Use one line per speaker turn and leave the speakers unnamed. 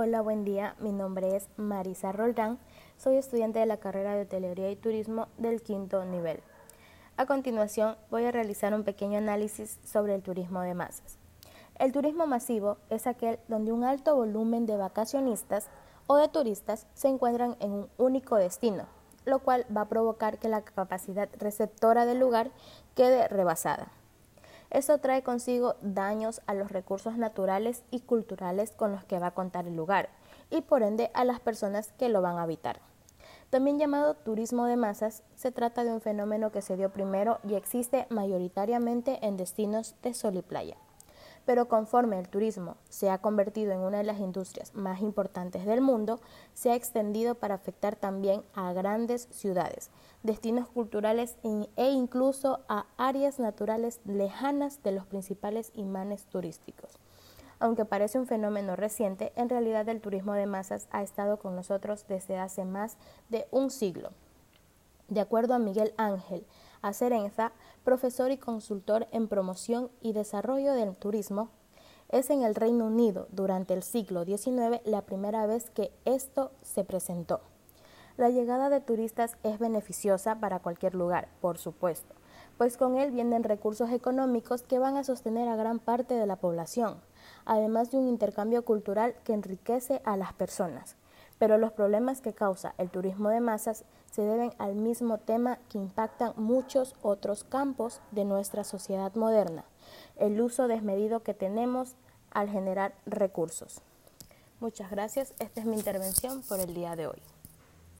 Hola, buen día. Mi nombre es Marisa Roldán. Soy estudiante de la carrera de Hotelería y Turismo del quinto nivel. A continuación, voy a realizar un pequeño análisis sobre el turismo de masas. El turismo masivo es aquel donde un alto volumen de vacacionistas o de turistas se encuentran en un único destino, lo cual va a provocar que la capacidad receptora del lugar quede rebasada. Esto trae consigo daños a los recursos naturales y culturales con los que va a contar el lugar y por ende a las personas que lo van a habitar. También llamado turismo de masas, se trata de un fenómeno que se dio primero y existe mayoritariamente en destinos de sol y playa. Pero conforme el turismo se ha convertido en una de las industrias más importantes del mundo, se ha extendido para afectar también a grandes ciudades, destinos culturales e incluso a áreas naturales lejanas de los principales imanes turísticos. Aunque parece un fenómeno reciente, en realidad el turismo de masas ha estado con nosotros desde hace más de un siglo. De acuerdo a Miguel Ángel Acerenza, profesor y consultor en promoción y desarrollo del turismo, es en el Reino Unido durante el siglo XIX la primera vez que esto se presentó. La llegada de turistas es beneficiosa para cualquier lugar, por supuesto, pues con él vienen recursos económicos que van a sostener a gran parte de la población, además de un intercambio cultural que enriquece a las personas pero los problemas que causa el turismo de masas se deben al mismo tema que impactan muchos otros campos de nuestra sociedad moderna, el uso desmedido que tenemos al generar recursos. Muchas gracias, esta es mi intervención por el día de hoy.